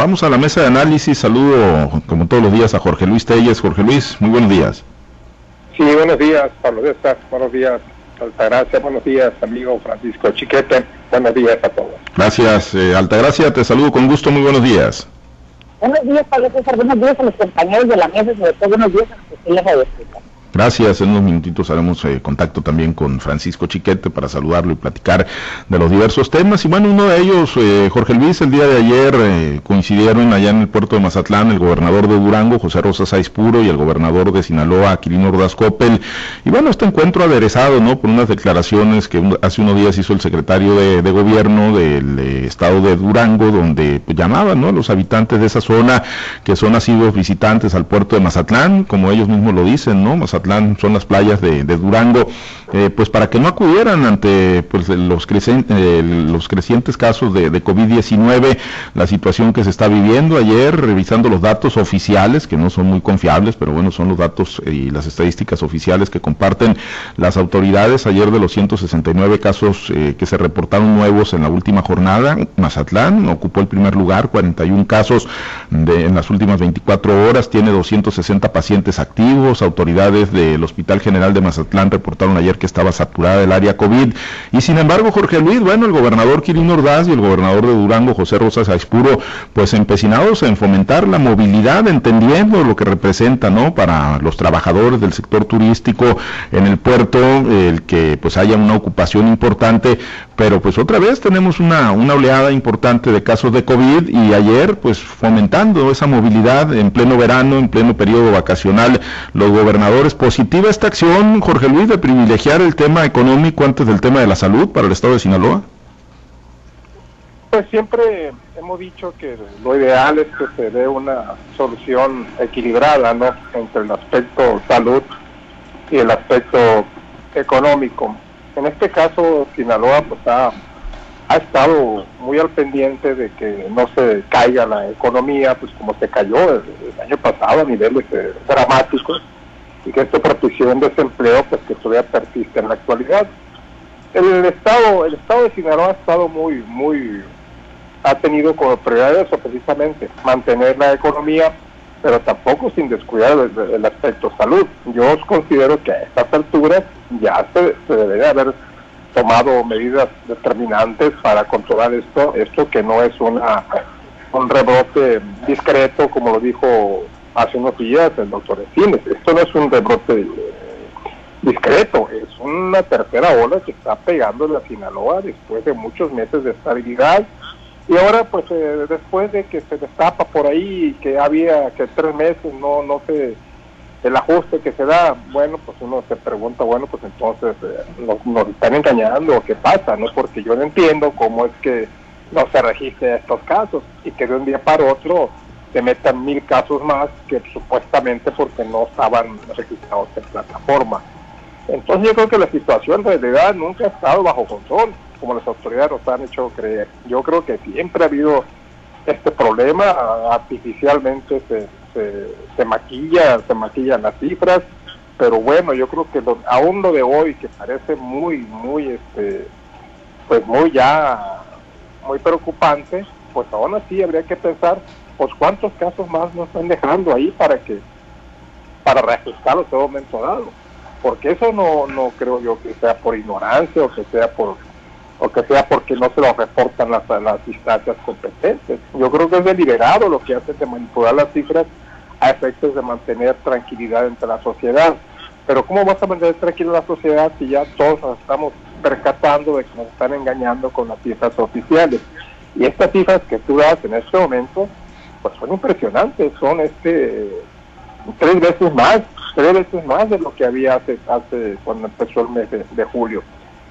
Vamos a la mesa de análisis. Saludo, como todos los días, a Jorge Luis Telles. Jorge Luis, muy buenos días. Sí, buenos días, Pablo César. Buenos días, Altagracia. Buenos días, amigo Francisco Chiquete. Buenos días a todos. Gracias, eh, Altagracia. Te saludo con gusto. Muy buenos días. Buenos días, Pablo César. Buenos días a los compañeros de la mesa, sobre todo buenos días a los que Gracias. En unos minutitos haremos eh, contacto también con Francisco Chiquete para saludarlo y platicar de los diversos temas. Y bueno, uno de ellos, eh, Jorge Luis, el día de ayer eh, coincidieron allá en el puerto de Mazatlán el gobernador de Durango, José Rosa Saiz Puro, y el gobernador de Sinaloa, Quirino Ordaz Coppel. Y bueno, este encuentro aderezado, ¿no? Por unas declaraciones que hace unos días hizo el secretario de, gobierno del estado de Durango, donde pues, llamaban, ¿no? A los habitantes de esa zona que son asiduos visitantes al puerto de Mazatlán, como ellos mismos lo dicen, ¿no? Mazatlán son las playas de, Durango, eh, pues para que no acudieran ante pues, los, eh, crecientes casos de, COVID-19, la situación que se está viviendo. Ayer, revisando los datos oficiales, que no son muy confiables, pero bueno, son los datos y las estadísticas oficiales que comparten las autoridades. Ayer de los 169 casos eh, que se reportaron nuevos en la última jornada, Mazatlán ocupó el primer lugar, 41 casos de, en las últimas 24 horas, tiene 260 pacientes activos, autoridades del Hospital General de Mazatlán reportaron ayer que estaba saturada el área COVID. Y sin embargo, Jorge Luis, bueno, el gobernador Quirino Ordaz y el gobernador de Durango, José Rosas Aispuro, pues empecinados en fomentar la movilidad, entendiendo lo que representa, ¿no? Para los trabajadores del sector turístico en el puerto, el que pues haya una ocupación importante, pero pues otra vez tenemos una, una oleada importante de casos de COVID y ayer pues fomentando esa movilidad en pleno verano, en pleno periodo vacacional, los gobernadores positiva esta acción, Jorge Luis, de privilegiar el tema económico antes del tema de la salud para el estado de Sinaloa? Pues siempre hemos dicho que lo ideal es que se dé una solución equilibrada, ¿no? Entre el aspecto salud y el aspecto económico. En este caso, Sinaloa pues ha, ha estado muy al pendiente de que no se caiga la economía, pues como se cayó el, año pasado a niveles eh, dramáticos y que esto propició un desempleo pues que todavía persiste en la actualidad. El estado, el estado de Sinaloa ha estado muy, muy, ha tenido como prioridad eso precisamente, mantener la economía, pero tampoco sin descuidar el, aspecto salud. Yo considero que a estas alturas ya se, se debería haber tomado medidas determinantes para controlar esto, esto que no es una un rebrote discreto, como lo dijo hace unos días el doctor Espines. Esto no es un rebrote discreto, es una tercera ola que está pegando en la Sinaloa después de muchos meses de estabilidad. Y ahora, pues, eh, después de que se destapa por ahí, que había que tres meses no, no se, el ajuste que se da, bueno, pues uno se pregunta, bueno, pues entonces eh, nos, están engañando, o ¿qué pasa? no Porque yo no entiendo cómo es que no se registren estos casos y que de un día para otro se metan mil casos más que supuestamente porque no estaban registrados en plataforma. Entonces yo creo que la situación de realidad nunca ha estado bajo control, como las autoridades nos han hecho creer. Yo creo que siempre ha habido este problema, artificialmente se, se, maquilla, se maquillan las cifras, pero bueno, yo creo que aún lo de hoy, que parece muy, muy, este, pues muy ya, muy preocupante, pues aún así habría que pensar pues cuántos casos más nos están dejando ahí para que para reajustarlo todo momento dado porque eso no no creo yo que sea por ignorancia o que sea por o que sea porque no se lo reportan las, las instancias competentes. Yo creo que es deliberado lo que hace de manipular las cifras a efectos de mantener tranquilidad entre la sociedad. Pero ¿cómo vas a mantener tranquila la sociedad si ya todos nos estamos percatando de que nos están engañando con las cifras oficiales? Y estas cifras que tú das en este momento pues son impresionantes, son este tres veces más, tres veces más de lo que había hace, hace cuando empezó el mes de, julio.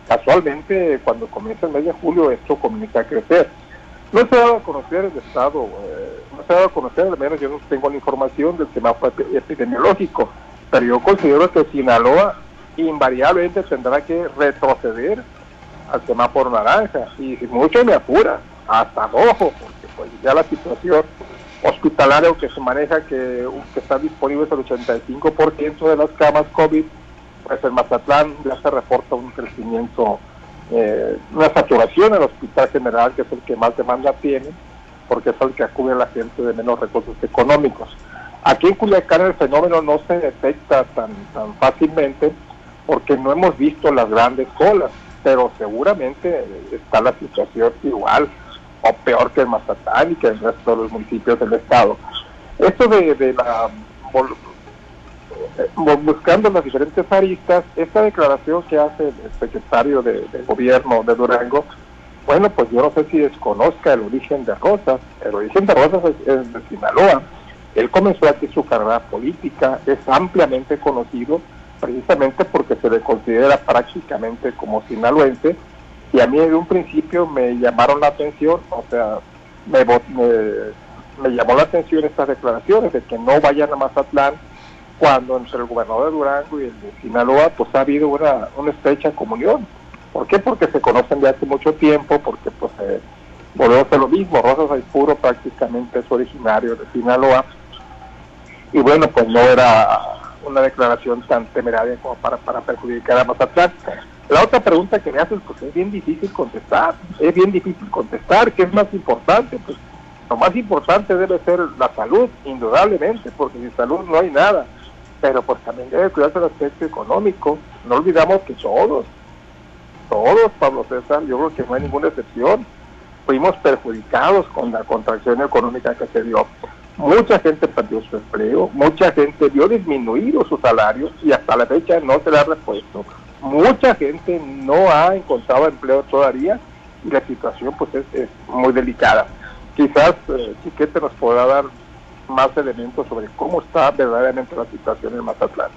Casualmente, cuando comienza el mes de julio, esto comienza a crecer. No se ha dado a conocer el estado, eh, no se ha dado a conocer, al menos yo no tengo la información del semáforo epidemiológico, pero yo considero que Sinaloa invariablemente tendrá que retroceder al semáforo naranja, y mucho me apura, hasta rojo, porque pues ya la situación hospitalario que se maneja que, que está disponible es el 85% de las camas COVID, pues en Mazatlán ya se reporta un crecimiento, eh, una saturación en el hospital general, que es el que más demanda tiene, porque es el que acude a la gente de menos recursos económicos. Aquí en Culiacán el fenómeno no se detecta tan, tan fácilmente porque no hemos visto las grandes colas, pero seguramente está la situación igual o peor que en Mazatán y que en el resto de los municipios del estado. Esto de la buscando las diferentes aristas, esta declaración que hace el secretario de, gobierno de Durango, bueno, pues yo no sé si desconozca el origen de Rosas. El origen de Rosas es, de Sinaloa. Él comenzó aquí su carrera política, es ampliamente conocido precisamente porque se le considera prácticamente como sinaloense y a mí de un principio me llamaron la atención, o sea, me, me llamó la atención estas declaraciones de que no vayan a Mazatlán cuando entre el gobernador de Durango y el de Sinaloa pues ha habido una, una estrecha comunión. ¿Por qué? Porque se conocen de hace mucho tiempo, porque pues eh, volvemos a lo mismo, Rosas puro prácticamente es originario de Sinaloa y bueno pues no era una declaración tan temeraria como para, para perjudicar a Mazatlán. La otra pregunta que me haces pues es bien difícil contestar, es bien difícil contestar, ¿qué es más importante? Pues lo más importante debe ser la salud, indudablemente, porque sin salud no hay nada pero pues también debe cuidarse el aspecto económico. No olvidamos que todos, todos, Pablo César, yo creo que no hay ninguna excepción, fuimos perjudicados con la contracción económica que se dio. Mucha gente perdió su empleo, mucha gente vio disminuido sus salarios y hasta la fecha no se le ha repuesto. Mucha gente no ha encontrado empleo todavía y la situación pues es, muy delicada. Quizás eh, Chiquete nos podrá dar más elementos sobre cómo está verdaderamente la situación en Mazatlán.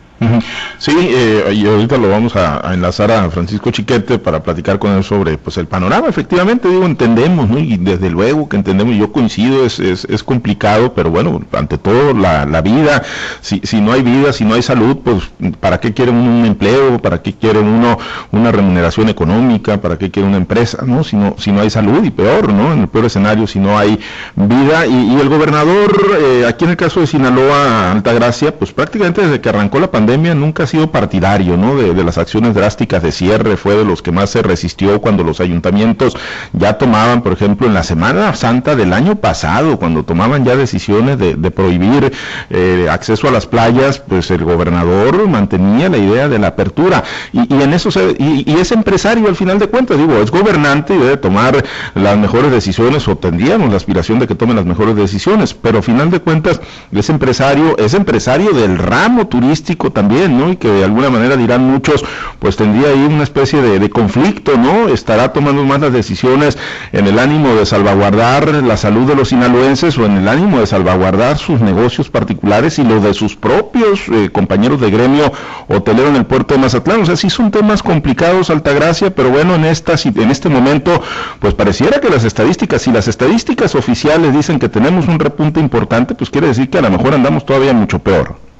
Sí, eh, y ahorita lo vamos a, enlazar a Francisco Chiquete para platicar con él sobre pues el panorama. Efectivamente, digo, entendemos, ¿no? Y desde luego que entendemos, yo coincido, es, es, complicado, pero bueno, ante todo la, la vida, si, si no hay vida, si no hay salud, pues ¿para qué quieren uno un empleo? ¿Para qué quieren uno una remuneración económica? ¿Para qué quiere una empresa? ¿No? Si no, si no hay salud y peor, ¿no? En el peor escenario, si no hay vida. Y, y el gobernador, eh, aquí en el caso de Sinaloa, Altagracia, pues prácticamente desde que arrancó la pandemia, nunca sido partidario ¿no? de, las acciones drásticas de cierre, fue de los que más se resistió cuando los ayuntamientos ya tomaban, por ejemplo, en la Semana Santa del año pasado, cuando tomaban ya decisiones de, prohibir eh, acceso a las playas, pues el gobernador mantenía la idea de la apertura y, en eso se, y, es empresario al final de cuentas, digo, es gobernante y debe tomar las mejores decisiones o tendríamos la aspiración de que tome las mejores decisiones, pero al final de cuentas es empresario, es empresario del ramo turístico también ¿no? Y que de alguna manera dirán muchos, pues tendría ahí una especie de, conflicto, ¿no? Estará tomando más las decisiones en el ánimo de salvaguardar la salud de los sinaloenses o en el ánimo de salvaguardar sus negocios particulares y los de sus propios eh, compañeros de gremio hotelero en el puerto de Mazatlán. O sea, sí son temas complicados, Altagracia, pero bueno, en, esta, en este momento, pues pareciera que las estadísticas, si las estadísticas oficiales dicen que tenemos un repunte importante, pues quiere decir que a lo mejor andamos todavía mucho peor.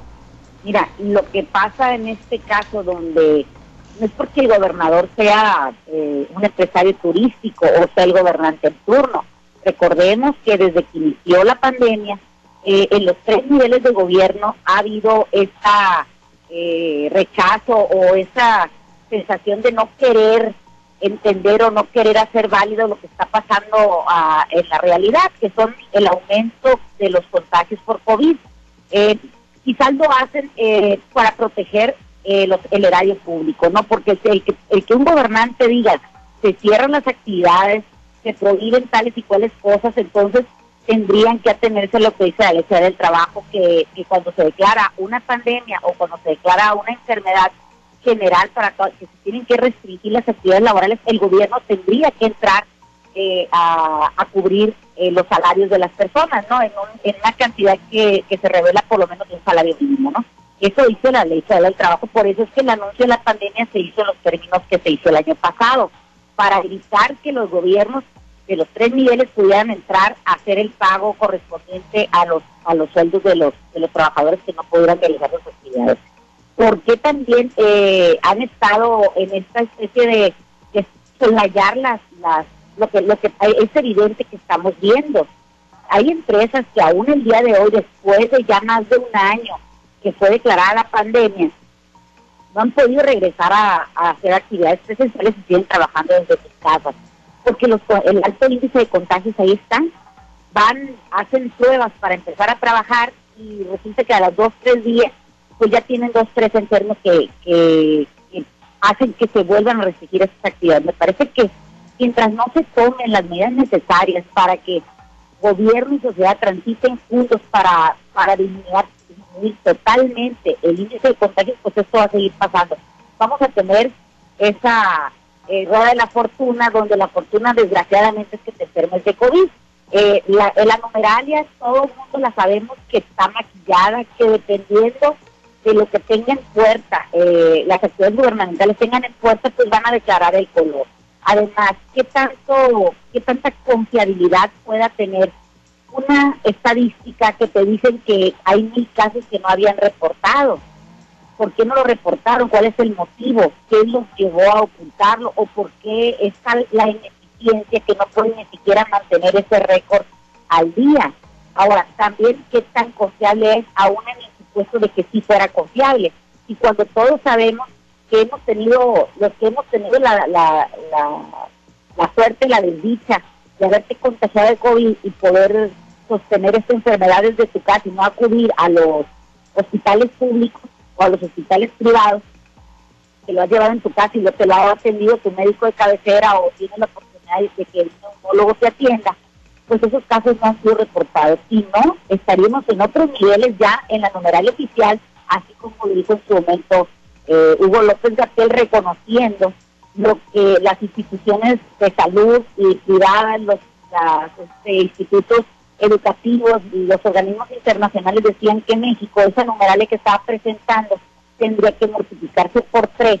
Mira, lo que pasa en este caso donde no es porque el gobernador sea eh, un empresario turístico o sea el gobernante en turno. Recordemos que desde que inició la pandemia, eh, en los tres niveles de gobierno ha habido esa eh, rechazo o esa sensación de no querer entender o no querer hacer válido lo que está pasando ah, en la realidad, que son el aumento de los contagios por COVID quizás lo hacen eh, para proteger eh, los, el erario público, ¿no? Porque el que, el que un gobernante diga se cierran las actividades, se prohíben tales y cuales cosas, entonces tendrían que atenerse a lo que dice la ley del trabajo, que, que, cuando se declara una pandemia o cuando se declara una enfermedad general para que se tienen que restringir las actividades laborales, el gobierno tendría que entrar eh, a, a, cubrir eh, los salarios de las personas, ¿no? En, una cantidad que, que, se revela por lo menos un salario mínimo, ¿no? Eso dice la ley federal del trabajo, por eso es que el anuncio de la pandemia se hizo en los términos que se hizo el año pasado, para evitar que los gobiernos de los tres niveles pudieran entrar a hacer el pago correspondiente a los a los sueldos de los de los trabajadores que no pudieran realizar sus actividades. ¿Por qué también eh, han estado en esta especie de, de las, las lo que, lo que es evidente que estamos viendo. Hay empresas que aún el día de hoy, después de ya más de un año que fue declarada la pandemia, no han podido regresar a, hacer actividades presenciales y siguen trabajando desde sus casas, porque los, el alto índice de contagios ahí están. van, hacen pruebas para empezar a trabajar y resulta que a las dos, tres días, pues ya tienen dos, tres enfermos que, que, hacen que se vuelvan a restringir estas actividades. Me parece que mientras no se tomen las medidas necesarias para que gobierno y sociedad transiten juntos para, para disminuir, totalmente el índice de contagios, pues esto va a seguir pasando. Vamos a tener esa eh, rueda de la fortuna, donde la fortuna desgraciadamente es que te enfermes de COVID. Eh, la, la numeralia, todo el mundo la sabemos que está maquillada, que dependiendo de lo que tenga en puerta, eh, las actividades gubernamentales tengan en puerta, pues van a declarar el color. Además, ¿qué tanto, qué tanta confiabilidad pueda tener una estadística que te dicen que hay mil casos que no habían reportado? ¿Por qué no lo reportaron? ¿Cuál es el motivo? ¿Qué los llevó a ocultarlo? ¿O por qué está la ineficiencia que no pueden ni siquiera mantener ese récord al día? Ahora, también, ¿qué tan confiable es aún en el supuesto de que sí fuera confiable? Y cuando todos sabemos que hemos tenido, los que hemos tenido la, la, la, suerte, la desdicha de haberte contagiado de COVID y poder sostener esta enfermedad desde tu casa y no acudir a los hospitales públicos o a los hospitales privados, que lo has llevado en tu casa y lo te lo ha atendido tu médico de cabecera o tienes la oportunidad de que el neumólogo te atienda, pues esos casos no han sido reportados. Si no, estaríamos en otros niveles ya en la numeralia oficial, así como lo dijo en su momento eh, Hugo López Gatel reconociendo lo que las instituciones de salud y privadas, los este, institutos educativos y los organismos internacionales decían que México, esa numeralia que estaba presentando, tendría que multiplicarse por tres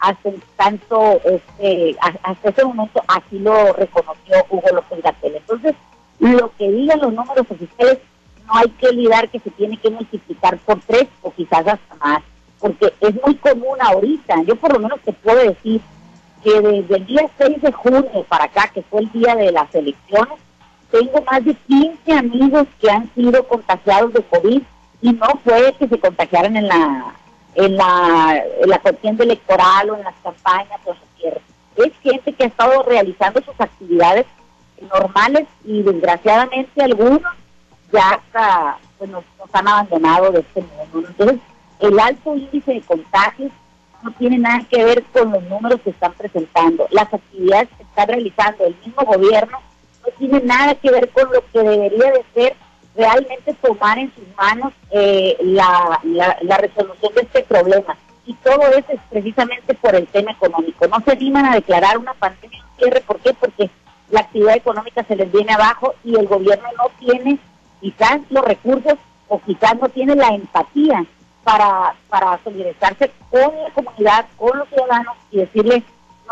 hasta tanto, este, hasta ese momento así lo reconoció Hugo López Gatel. Entonces, lo que digan los números oficiales, no hay que olvidar que se tiene que multiplicar por tres o quizás hasta más porque es muy común ahorita. Yo por lo menos te puedo decir que desde el día 6 de junio para acá, que fue el día de las elecciones, tengo más de 15 amigos que han sido contagiados de COVID y no fue que se contagiaran en la en la, en la contienda electoral o en las campañas o en Es gente que ha estado realizando sus actividades normales y desgraciadamente algunos ya hasta pues, nos, han abandonado de este mundo. Entonces, el alto índice de contagios no tiene nada que ver con los números que están presentando. Las actividades que está realizando el mismo gobierno no tienen nada que ver con lo que debería de ser realmente tomar en sus manos eh, la, la, resolución de este problema. Y todo eso es precisamente por el tema económico. No se animan a declarar una pandemia un cierre. ¿Por qué? Porque la actividad económica se les viene abajo y el gobierno no tiene quizás los recursos o quizás no tiene la empatía para, para solidarizarse con la comunidad, con los ciudadanos y decirles,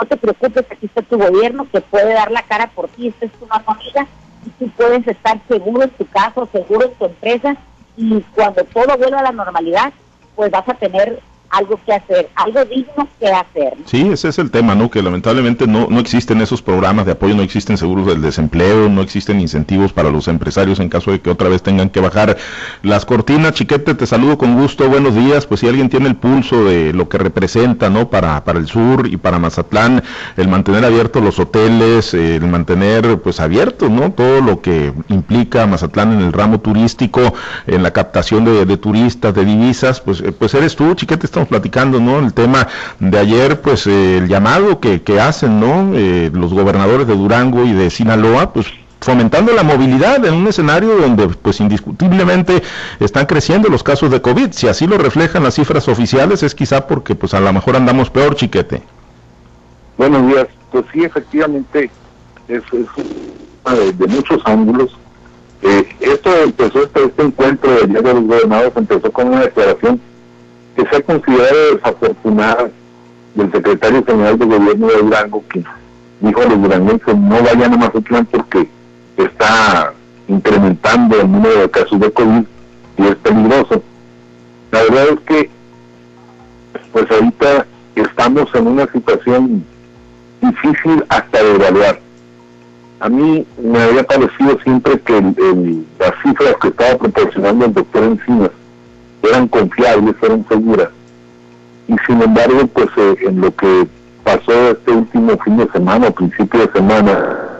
no te preocupes, aquí está tu gobierno que puede dar la cara por ti, esta es tu mano amiga y tú puedes estar seguro en tu casa, seguro en tu empresa y cuando todo vuelva a la normalidad, pues vas a tener algo que hacer, algo digno que hacer. Sí, ese es el tema, ¿no? Que lamentablemente no, no existen esos programas de apoyo, no existen seguros del desempleo, no existen incentivos para los empresarios en caso de que otra vez tengan que bajar las cortinas. Chiquete, te saludo con gusto, buenos días. Pues si alguien tiene el pulso de lo que representa, ¿no? Para, para el sur y para Mazatlán, el mantener abiertos los hoteles, el mantener pues abiertos, ¿no? Todo lo que implica Mazatlán en el ramo turístico, en la captación de, de turistas, de divisas, pues, eh, pues eres tú, Chiquete, estamos platicando, ¿no? El tema de ayer, pues eh, el llamado que, que hacen, ¿no? Eh, los gobernadores de Durango y de Sinaloa, pues fomentando la movilidad en un escenario donde pues indiscutiblemente están creciendo los casos de COVID. Si así lo reflejan las cifras oficiales es quizá porque pues a lo mejor andamos peor, chiquete. Buenos días. Pues sí, efectivamente es, es de, muchos ángulos. Eh, esto empezó, este, este encuentro de, de los gobernadores empezó con una declaración que se ha considerado desafortunada del secretario general de gobierno de Durango, que dijo a los duranguenses no vayan a Mazatlán porque está incrementando el número de casos de COVID y es peligroso. La verdad es que, pues ahorita estamos en una situación difícil hasta de evaluar. A mí me había parecido siempre que las cifras que estaba proporcionando el doctor Encinas eran confiables, eran seguras. Y sin embargo, pues eh, en lo que pasó este último fin de semana, o principio de semana,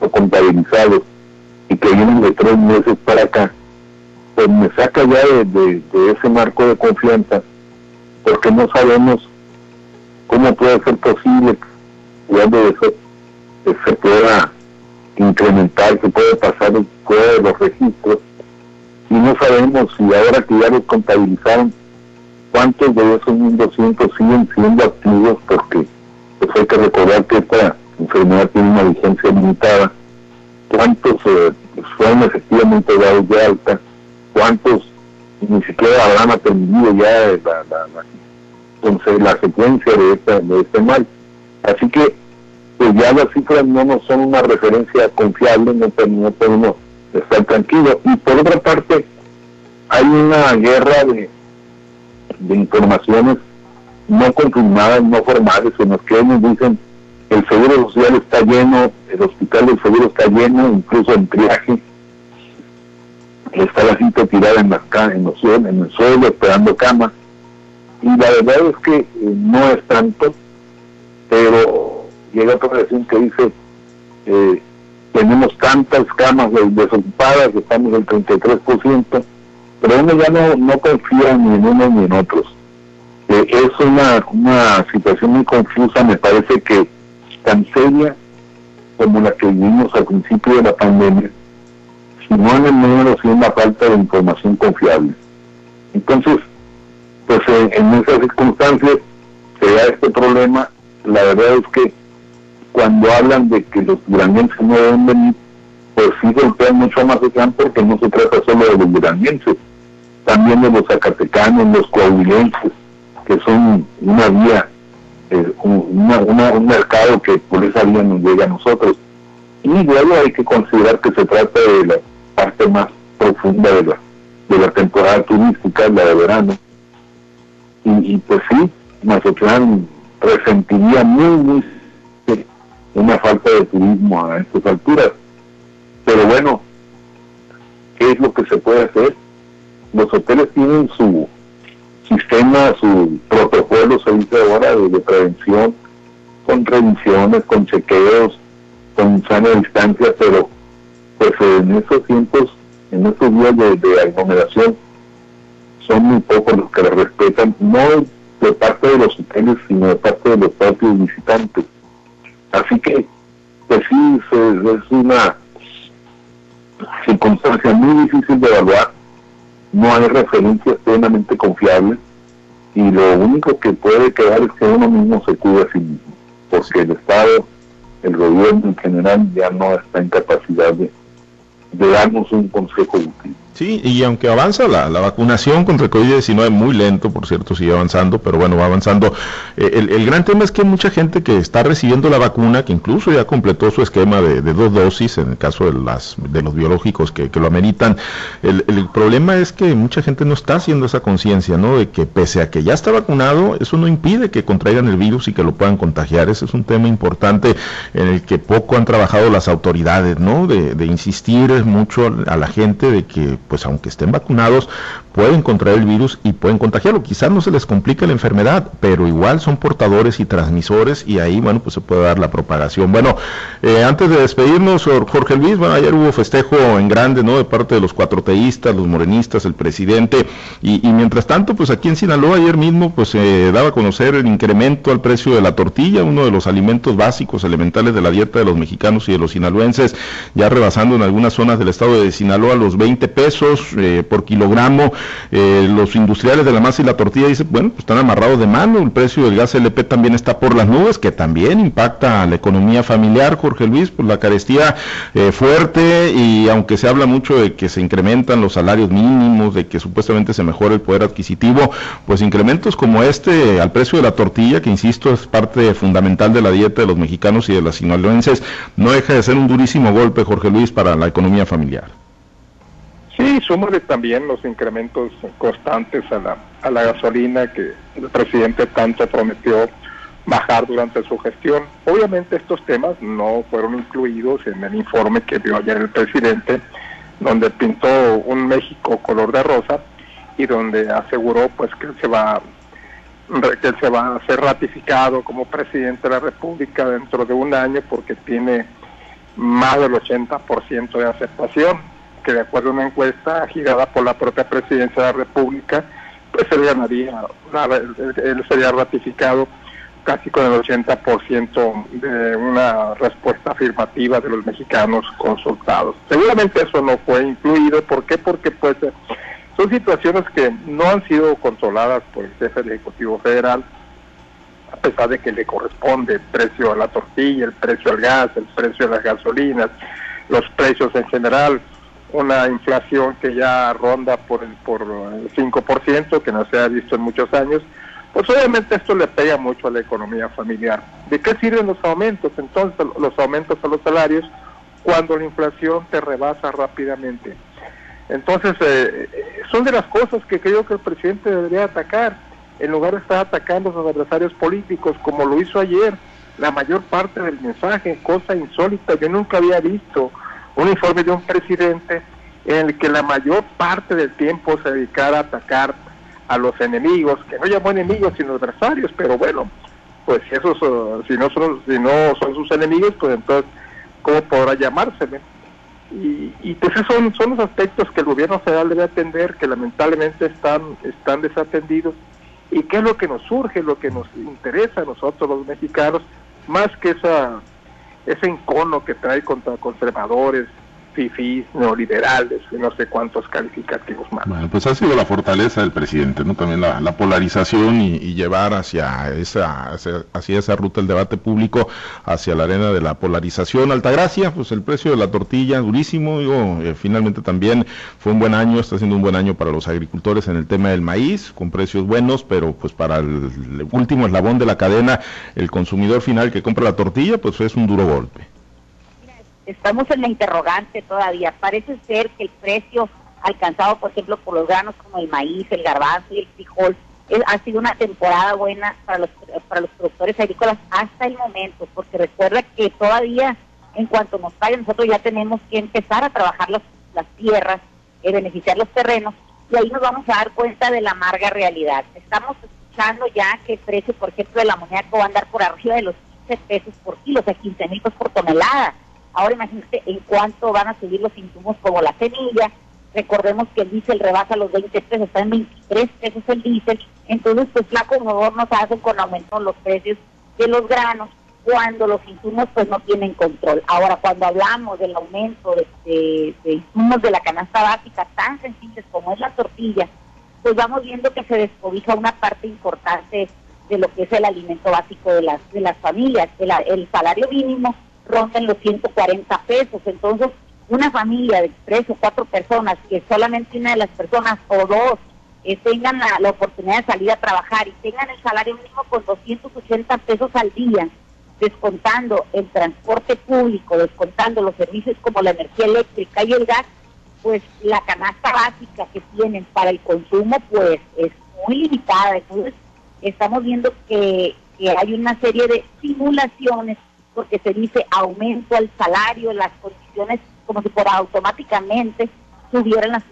visto contabilizados y que vienen de tres meses para acá, pues me saca ya de, ese marco de confianza, porque no sabemos cómo puede ser posible cuando eso se pueda incrementar, se puede pasar de los registros, y no sabemos si ahora que ya los contabilizaron, cuántos de esos 1.200 siguen siendo activos, porque pues hay que recordar que esta enfermedad tiene una vigencia limitada, cuántos eh, fueron efectivamente dados de alta, cuántos ni siquiera habrán atendido ya la, la, la, secuencia de, esta, de este mal. Así que pues ya las cifras no nos son una referencia confiable, no, no podemos estar tranquilos. Y por otra parte, hay una guerra de, de informaciones no confirmadas, no formales, en las que ellos dicen el seguro social está lleno, el hospital del seguro está lleno, incluso en triaje, está la gente tirada en, las, en, los, en el suelo esperando cama. Y la verdad es que eh, no es tanto, pero llega otra versión que dice, eh, tenemos tantas camas desocupadas, estamos el 33%, pero uno ya no, no confía ni en uno ni en otros. Eh, es una, una situación muy confusa, me parece que tan seria como la que vivimos al principio de la pandemia, no en el número, sino en la falta de información confiable. Entonces, pues eh, en esas circunstancias se da este problema. La verdad es que cuando hablan de que los duranguenses no deben venir, pues sí golpean mucho más de porque no se trata solo de los duranguenses, también de los zacatecanos, los coahuilenses, que son una vía, eh, un mercado que por esa vía nos llega a nosotros. Y luego hay que considerar que se trata de la parte más profunda de la, de la temporada turística, la de verano. Y, y pues sí, Mazatlán resentiría muy, muy una falta de turismo a estas alturas. Pero bueno, ¿qué es lo que se puede hacer? Los hoteles tienen su sistema, su protocolo, se dice ahora, de, prevención, con revisiones, con chequeos, con sana distancia, pero pues en esos tiempos, en estos días de, aglomeración, son muy pocos los que la respetan, no de parte de los hoteles, sino de parte de los propios visitantes. Así que, pues sí, es una circunstancia muy difícil de evaluar, no hay referencias plenamente confiables y lo único que puede quedar es que uno mismo se cuide a sí mismo, porque el Estado, el gobierno en general ya no está en capacidad de, de darnos un consejo útil. Sí, y aunque avanza la, vacunación contra el COVID-19 muy lento, por cierto, sigue avanzando, pero bueno, va avanzando. Eh, el, gran tema es que mucha gente que está recibiendo la vacuna, que incluso ya completó su esquema de, dos dosis, en el caso de, las, de los biológicos que, lo ameritan. El, problema es que mucha gente no está haciendo esa conciencia, ¿no? De que pese a que ya está vacunado, eso no impide que contraigan el virus y que lo puedan contagiar. Ese es un tema importante en el que poco han trabajado las autoridades, ¿no? De, de insistir mucho a la gente de que pues aunque estén vacunados, pueden contraer el virus y pueden contagiarlo. Quizás no se les complique la enfermedad, pero igual son portadores y transmisores y ahí, bueno, pues se puede dar la propagación. Bueno, eh, antes de despedirnos, Jorge Luis, bueno, ayer hubo festejo en grande, ¿no? De parte de los cuatro teístas, los morenistas, el presidente, y, mientras tanto, pues aquí en Sinaloa ayer mismo, pues se daba a conocer el incremento al precio de la tortilla, uno de los alimentos básicos, elementales de la dieta de los mexicanos y de los sinaloenses, ya rebasando en algunas zonas del estado de Sinaloa los 20 pesos, eh, por kilogramo. Eh, los industriales de la masa y la tortilla dicen, bueno, pues están amarrados de mano. El precio del gas LP también está por las nubes, que también impacta a la economía familiar, Jorge Luis, por la carestía eh, fuerte y aunque se habla mucho de que se incrementan los salarios mínimos, de que supuestamente se mejora el poder adquisitivo, pues incrementos como este al precio de la tortilla, que insisto es parte fundamental de la dieta de los mexicanos y de las sinaloenses, no deja de ser un durísimo golpe, Jorge Luis, para la economía familiar. Sí, súmale también los incrementos constantes a la, a la gasolina que el presidente tanto prometió bajar durante su gestión. Obviamente estos temas no fueron incluidos en el informe que dio ayer el presidente, donde pintó un México color de rosa y donde aseguró pues que se va que se va a ser ratificado como presidente de la República dentro de un año porque tiene más del 80% de aceptación, que de acuerdo a una encuesta girada por la propia presidencia de la República, pues él ganaría, él sería ratificado casi con el 80% de una respuesta afirmativa de los mexicanos consultados. Seguramente eso no fue incluido, ¿por qué? Porque pues son situaciones que no han sido controladas por el jefe del Ejecutivo Federal, a pesar de que le corresponde el precio a la tortilla, el precio al gas, el precio de las gasolinas, los precios en general, una inflación que ya ronda por el, por el 5%, que no se ha visto en muchos años, pues obviamente esto le pega mucho a la economía familiar. ¿De qué sirven los aumentos? Entonces, los aumentos a los salarios cuando la inflación te rebasa rápidamente. Entonces, eh, son de las cosas que creo que el presidente debería atacar, en lugar de estar atacando a sus adversarios políticos, como lo hizo ayer. La mayor parte del mensaje, cosa insólita, yo nunca había visto un informe de un presidente en el que la mayor parte del tiempo se dedicara a atacar a los enemigos, que no llamó enemigos sino adversarios, pero bueno, pues esos si no son si no son sus enemigos, pues entonces cómo podrá llamársele. Y, y pues esos son, son los aspectos que el gobierno federal debe atender, que lamentablemente están, están desatendidos. ¿Y qué es lo que nos surge, lo que nos interesa a nosotros los mexicanos, más que esa, ese encono que trae contra conservadores, fifís, neoliberales no sé cuántos calificativos más. Bueno, pues ha sido la fortaleza del presidente, ¿no? También la, polarización y, llevar hacia esa, hacia, esa ruta el debate público, hacia la arena de la polarización. Altagracia, pues el precio de la tortilla durísimo, digo, eh, finalmente también fue un buen año, está siendo un buen año para los agricultores en el tema del maíz, con precios buenos, pero pues para el último eslabón de la cadena, el consumidor final que compra la tortilla, pues es un duro golpe estamos en la interrogante todavía. Parece ser que el precio alcanzado, por ejemplo, por los granos como el maíz, el garbanzo y el frijol, ha sido una temporada buena para los, para los productores agrícolas hasta el momento, porque recuerda que todavía, en cuanto nos paguen, nosotros ya tenemos que empezar a trabajar las, las tierras, y beneficiar los terrenos, y ahí nos vamos a dar cuenta de la amarga realidad. Estamos escuchando ya que el precio, por ejemplo, de la moneda va a andar por arriba de los 15 pesos por kilo, o sea, 15 mil pesos por tonelada Ahora imagínate en cuánto van a subir los insumos como la semilla. Recordemos que el diésel rebasa los 20 pesos, está en 23 pesos el diésel. Entonces, pues la no nos hacen con aumento los precios de los granos cuando los insumos pues no tienen control. Ahora, cuando hablamos del aumento de, insumos de la canasta básica tan sencillos como es la tortilla, pues vamos viendo que se descobija una parte importante de lo que es el alimento básico de las de las familias. El, el salario mínimo rondan los 140 pesos. Entonces, una familia de tres o cuatro personas, que solamente una de las personas o dos eh, tengan la, oportunidad de salir a trabajar y tengan el salario mínimo con 280 pesos al día, descontando el transporte público, descontando los servicios como la energía eléctrica y el gas, pues la canasta básica que tienen para el consumo pues es muy limitada. Entonces estamos viendo que, que hay una serie de simulaciones porque se dice aumento al salario, las condiciones como si por automáticamente subieran las,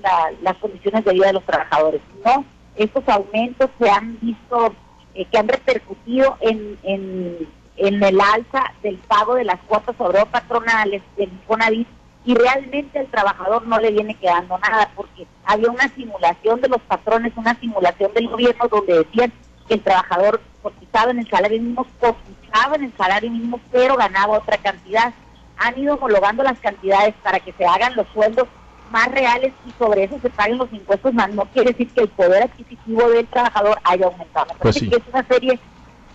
las condiciones de vida de los trabajadores. No, estos aumentos se han visto eh, que han repercutido en, en, en, el alza del pago de las cuotas sobre patronales del Infonavit y realmente al trabajador no le viene quedando nada porque había una simulación de los patrones, una simulación del gobierno donde decían que el trabajador cotizaba en el salario mínimo, cotizaba en el salario mínimo, pero ganaba otra cantidad. Han ido homologando las cantidades para que se hagan los sueldos más reales y sobre eso se paguen los impuestos más. No quiere decir que el poder adquisitivo del trabajador haya aumentado. Pues es una serie,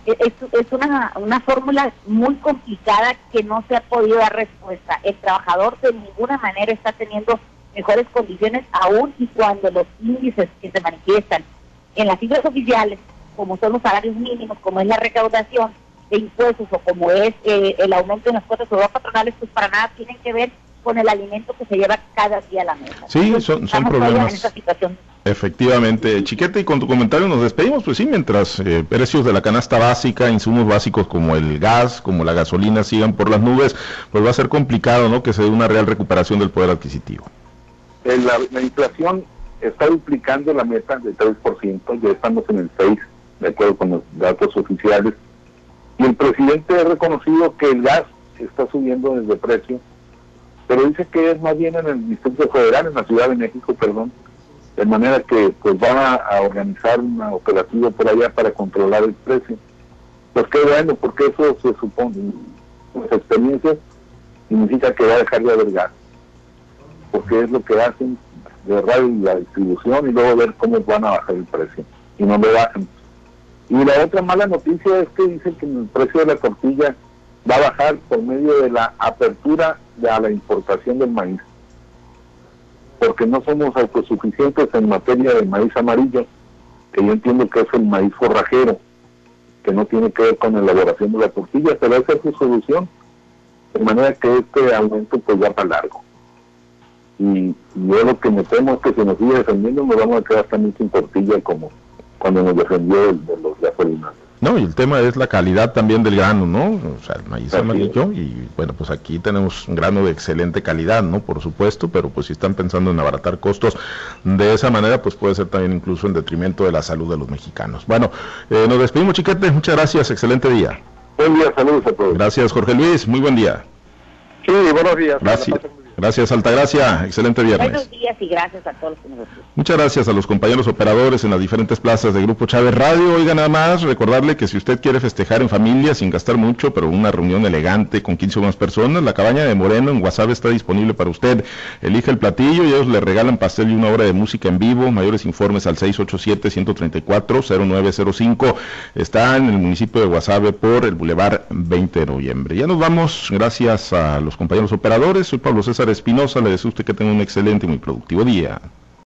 es, es una, una fórmula muy complicada que no se ha podido dar respuesta. El trabajador de ninguna manera está teniendo mejores condiciones aún y cuando los índices que se manifiestan en las cifras oficiales como son los salarios mínimos, como es la recaudación de impuestos o como es eh, el aumento en las cuotas patronales, pues para nada tienen que ver con el alimento que se lleva cada día a la mesa. Sí, son, son problemas. Efectivamente, Chiquete, y con tu comentario nos despedimos, pues sí, mientras eh, precios de la canasta básica, insumos básicos como el gas, como la gasolina sigan por las nubes, pues va a ser complicado, ¿no? Que se dé una real recuperación del poder adquisitivo. La, la inflación está duplicando la meta del 3%, ya estamos en el 6% de acuerdo con los datos oficiales. Y el presidente ha reconocido que el gas está subiendo desde precio pero dice que es más bien en el Distrito Federal, en la Ciudad de México, perdón, de manera que pues van a, organizar una operativa por allá para controlar el precio. Pues qué bueno, porque eso se supone, las experiencias significa que va a dejar de haber gas, porque es lo que hacen, cerrar la distribución y luego ver cómo van a bajar el precio, y no lo bajan. Y la otra mala noticia es que dicen que el precio de la tortilla va a bajar por medio de la apertura de la importación del maíz porque no somos autosuficientes en materia de maíz amarillo, que yo entiendo que es el maíz forrajero, que no tiene que ver con la elaboración de la tortilla, pero esa es su solución, de manera que este aumento pues va para largo. Y, yo lo que me temo es que si nos sigue defendiendo nos vamos a quedar también sin tortilla como cuando nos defendió de los gasolinas. No, y el tema es la calidad también del grano, ¿no? O sea, el maíz amarillo y bueno, pues aquí tenemos un grano de excelente calidad, ¿no? Por supuesto, pero pues si están pensando en abaratar costos de esa manera, pues puede ser también incluso en detrimento de la salud de los mexicanos. Bueno, eh, nos despedimos, chiquete, muchas gracias, excelente día. Buen día, saludos a todos. Gracias, Jorge Luis, muy buen día. Sí, buenos días. Gracias. Gracias, Altagracia. Excelente viernes. Buenos días y gracias a todos los Muchas gracias a los compañeros operadores en las diferentes plazas de Grupo Chávez Radio. Oiga, nada más recordarle que si usted quiere festejar en familia sin gastar mucho, pero una reunión elegante con 15 o más personas, la cabaña de Moreno en WhatsApp está disponible para usted. Elige el platillo y ellos le regalan pastel y una hora de música en vivo. Mayores informes al 687-134-0905. Está en el municipio de Guasave por el Boulevard 20 de noviembre. Ya nos vamos. Gracias a los compañeros operadores. Soy Pablo César Espinosa, le deseo a usted que tenga un excelente y muy productivo día.